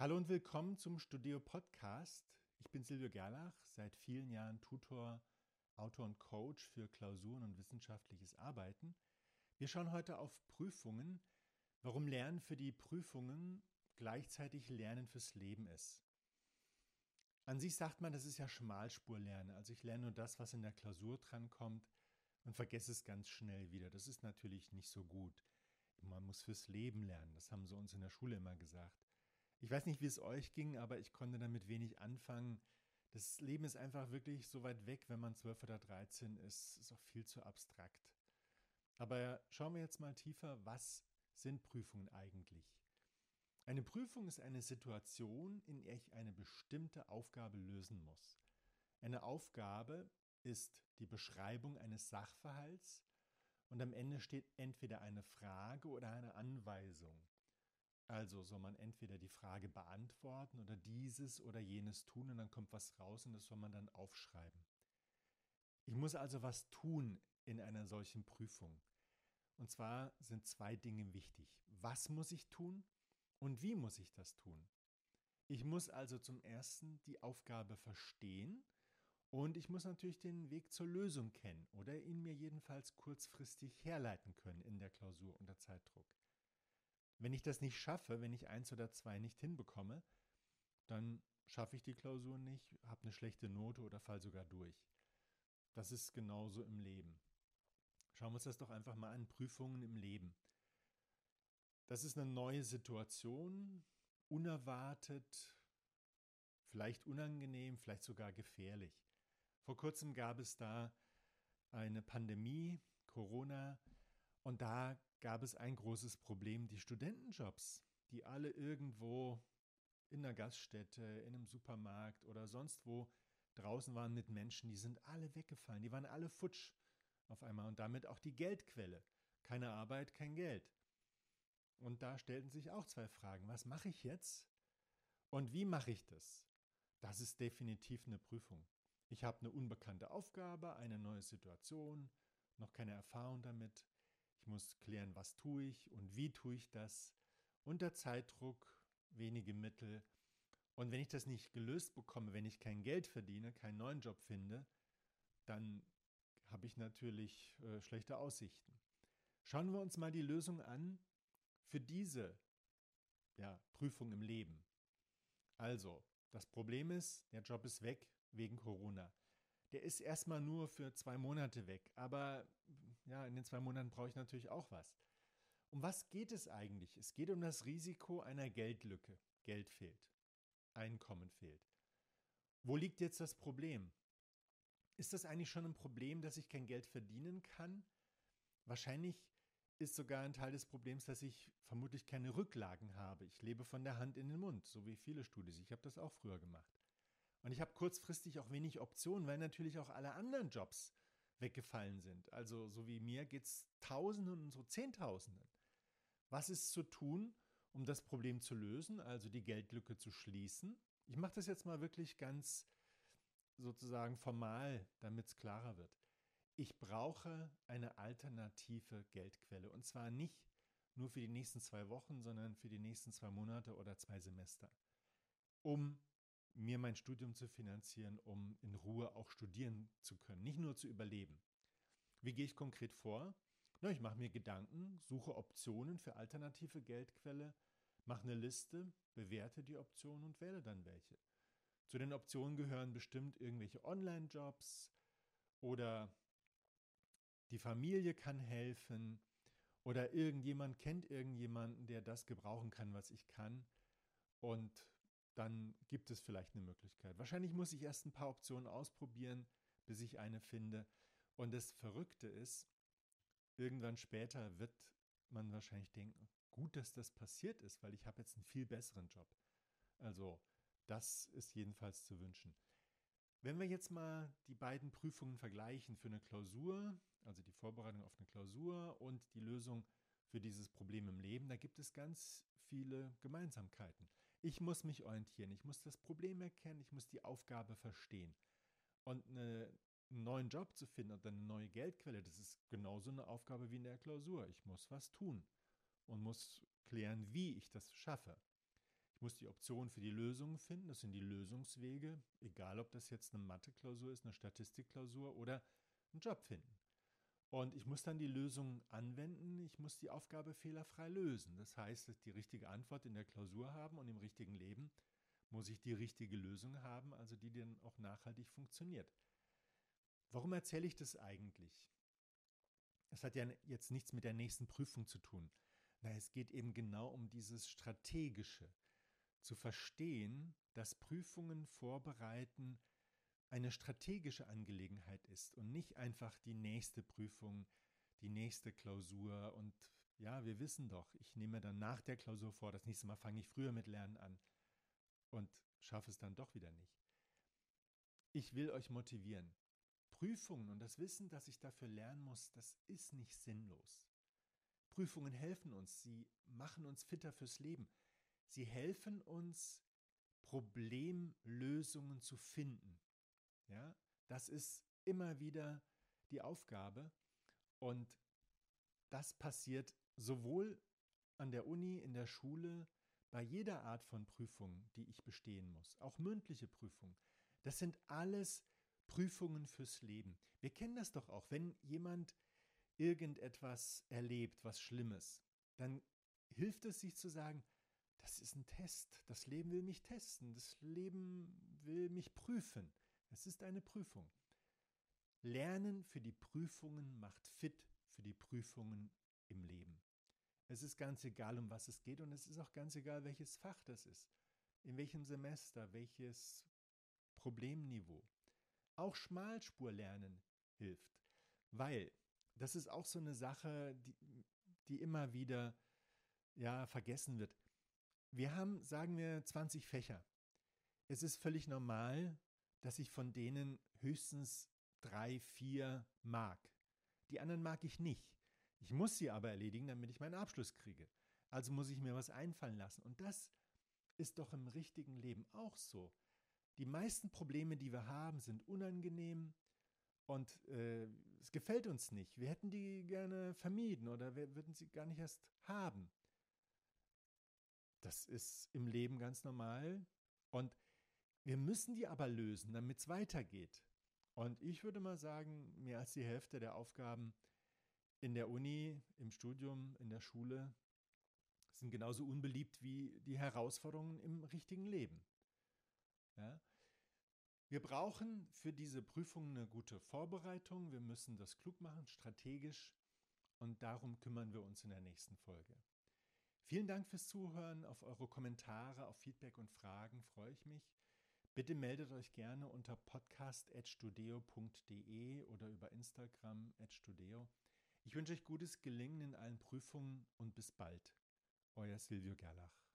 Hallo und willkommen zum Studio Podcast. Ich bin Silvio Gerlach, seit vielen Jahren Tutor, Autor und Coach für Klausuren und wissenschaftliches Arbeiten. Wir schauen heute auf Prüfungen, warum Lernen für die Prüfungen gleichzeitig Lernen fürs Leben ist. An sich sagt man, das ist ja Schmalspurlernen. Also ich lerne nur das, was in der Klausur drankommt und vergesse es ganz schnell wieder. Das ist natürlich nicht so gut. Man muss fürs Leben lernen. Das haben sie uns in der Schule immer gesagt. Ich weiß nicht, wie es euch ging, aber ich konnte damit wenig anfangen. Das Leben ist einfach wirklich so weit weg, wenn man 12 oder 13 ist. Ist auch viel zu abstrakt. Aber schauen wir jetzt mal tiefer, was sind Prüfungen eigentlich? Eine Prüfung ist eine Situation, in der ich eine bestimmte Aufgabe lösen muss. Eine Aufgabe ist die Beschreibung eines Sachverhalts und am Ende steht entweder eine Frage oder eine Anweisung. Also soll man entweder die Frage beantworten oder dieses oder jenes tun und dann kommt was raus und das soll man dann aufschreiben. Ich muss also was tun in einer solchen Prüfung. Und zwar sind zwei Dinge wichtig. Was muss ich tun und wie muss ich das tun? Ich muss also zum ersten die Aufgabe verstehen und ich muss natürlich den Weg zur Lösung kennen oder ihn mir jedenfalls kurzfristig herleiten können in der Klausur unter Zeitdruck. Wenn ich das nicht schaffe, wenn ich eins oder zwei nicht hinbekomme, dann schaffe ich die Klausur nicht, habe eine schlechte Note oder fall sogar durch. Das ist genauso im Leben. Schauen wir uns das doch einfach mal an. Prüfungen im Leben. Das ist eine neue Situation, unerwartet, vielleicht unangenehm, vielleicht sogar gefährlich. Vor kurzem gab es da eine Pandemie, Corona, und da gab es ein großes Problem, die Studentenjobs, die alle irgendwo in einer Gaststätte, in einem Supermarkt oder sonst wo draußen waren mit Menschen, die sind alle weggefallen, die waren alle futsch auf einmal und damit auch die Geldquelle. Keine Arbeit, kein Geld. Und da stellten sich auch zwei Fragen. Was mache ich jetzt? Und wie mache ich das? Das ist definitiv eine Prüfung. Ich habe eine unbekannte Aufgabe, eine neue Situation, noch keine Erfahrung damit. Muss klären, was tue ich und wie tue ich das. Unter Zeitdruck, wenige Mittel. Und wenn ich das nicht gelöst bekomme, wenn ich kein Geld verdiene, keinen neuen Job finde, dann habe ich natürlich äh, schlechte Aussichten. Schauen wir uns mal die Lösung an für diese ja, Prüfung im Leben. Also, das Problem ist, der Job ist weg wegen Corona der ist erstmal nur für zwei Monate weg. Aber ja, in den zwei Monaten brauche ich natürlich auch was. Um was geht es eigentlich? Es geht um das Risiko einer Geldlücke. Geld fehlt. Einkommen fehlt. Wo liegt jetzt das Problem? Ist das eigentlich schon ein Problem, dass ich kein Geld verdienen kann? Wahrscheinlich ist sogar ein Teil des Problems, dass ich vermutlich keine Rücklagen habe. Ich lebe von der Hand in den Mund, so wie viele Studis. Ich habe das auch früher gemacht. Und ich habe kurzfristig auch wenig Optionen, weil natürlich auch alle anderen Jobs weggefallen sind. Also so wie mir geht es Tausenden und so Zehntausenden. Was ist zu tun, um das Problem zu lösen, also die Geldlücke zu schließen? Ich mache das jetzt mal wirklich ganz sozusagen formal, damit es klarer wird. Ich brauche eine alternative Geldquelle und zwar nicht nur für die nächsten zwei Wochen, sondern für die nächsten zwei Monate oder zwei Semester, um mir mein Studium zu finanzieren, um in Ruhe auch studieren zu können, nicht nur zu überleben. Wie gehe ich konkret vor? Na, ich mache mir Gedanken, suche Optionen für alternative Geldquelle, mache eine Liste, bewerte die Optionen und wähle dann welche. Zu den Optionen gehören bestimmt irgendwelche Online-Jobs oder die Familie kann helfen oder irgendjemand kennt irgendjemanden, der das gebrauchen kann, was ich kann. Und dann gibt es vielleicht eine Möglichkeit. Wahrscheinlich muss ich erst ein paar Optionen ausprobieren, bis ich eine finde. Und das Verrückte ist, irgendwann später wird man wahrscheinlich denken, gut, dass das passiert ist, weil ich habe jetzt einen viel besseren Job. Also das ist jedenfalls zu wünschen. Wenn wir jetzt mal die beiden Prüfungen vergleichen für eine Klausur, also die Vorbereitung auf eine Klausur und die Lösung für dieses Problem im Leben, da gibt es ganz viele Gemeinsamkeiten. Ich muss mich orientieren, ich muss das Problem erkennen, ich muss die Aufgabe verstehen. Und eine, einen neuen Job zu finden oder eine neue Geldquelle, das ist genauso eine Aufgabe wie in der Klausur. Ich muss was tun und muss klären, wie ich das schaffe. Ich muss die Option für die Lösungen finden, das sind die Lösungswege, egal ob das jetzt eine Mathe-Klausur ist, eine Statistikklausur oder einen Job finden. Und ich muss dann die Lösung anwenden, ich muss die Aufgabe fehlerfrei lösen. Das heißt, die richtige Antwort in der Klausur haben und im richtigen Leben muss ich die richtige Lösung haben, also die dann auch nachhaltig funktioniert. Warum erzähle ich das eigentlich? Es hat ja jetzt nichts mit der nächsten Prüfung zu tun. Na, es geht eben genau um dieses Strategische. Zu verstehen, dass Prüfungen vorbereiten eine strategische Angelegenheit ist und nicht einfach die nächste Prüfung, die nächste Klausur und ja, wir wissen doch, ich nehme dann nach der Klausur vor, das nächste Mal fange ich früher mit Lernen an und schaffe es dann doch wieder nicht. Ich will euch motivieren. Prüfungen und das Wissen, dass ich dafür lernen muss, das ist nicht sinnlos. Prüfungen helfen uns, sie machen uns fitter fürs Leben. Sie helfen uns, Problemlösungen zu finden. Ja, das ist immer wieder die Aufgabe und das passiert sowohl an der Uni, in der Schule, bei jeder Art von Prüfung, die ich bestehen muss, auch mündliche Prüfungen. Das sind alles Prüfungen fürs Leben. Wir kennen das doch auch, wenn jemand irgendetwas erlebt, was Schlimmes, dann hilft es sich zu sagen, das ist ein Test, das Leben will mich testen, das Leben will mich prüfen. Es ist eine Prüfung. Lernen für die Prüfungen macht fit für die Prüfungen im Leben. Es ist ganz egal, um was es geht und es ist auch ganz egal, welches Fach das ist, in welchem Semester, welches Problemniveau. Auch Schmalspurlernen hilft, weil das ist auch so eine Sache, die, die immer wieder ja, vergessen wird. Wir haben, sagen wir, 20 Fächer. Es ist völlig normal, dass ich von denen höchstens drei, vier mag. Die anderen mag ich nicht. Ich muss sie aber erledigen, damit ich meinen Abschluss kriege. Also muss ich mir was einfallen lassen. Und das ist doch im richtigen Leben auch so. Die meisten Probleme, die wir haben, sind unangenehm und äh, es gefällt uns nicht. Wir hätten die gerne vermieden oder wir würden sie gar nicht erst haben. Das ist im Leben ganz normal und wir müssen die aber lösen, damit es weitergeht. Und ich würde mal sagen, mehr als die Hälfte der Aufgaben in der Uni, im Studium, in der Schule sind genauso unbeliebt wie die Herausforderungen im richtigen Leben. Ja? Wir brauchen für diese Prüfung eine gute Vorbereitung. Wir müssen das klug machen, strategisch. Und darum kümmern wir uns in der nächsten Folge. Vielen Dank fürs Zuhören. Auf eure Kommentare, auf Feedback und Fragen freue ich mich. Bitte meldet euch gerne unter podcast.studeo.de oder über Instagram @studeo. Ich wünsche euch gutes Gelingen in allen Prüfungen und bis bald. Euer Silvio Gerlach.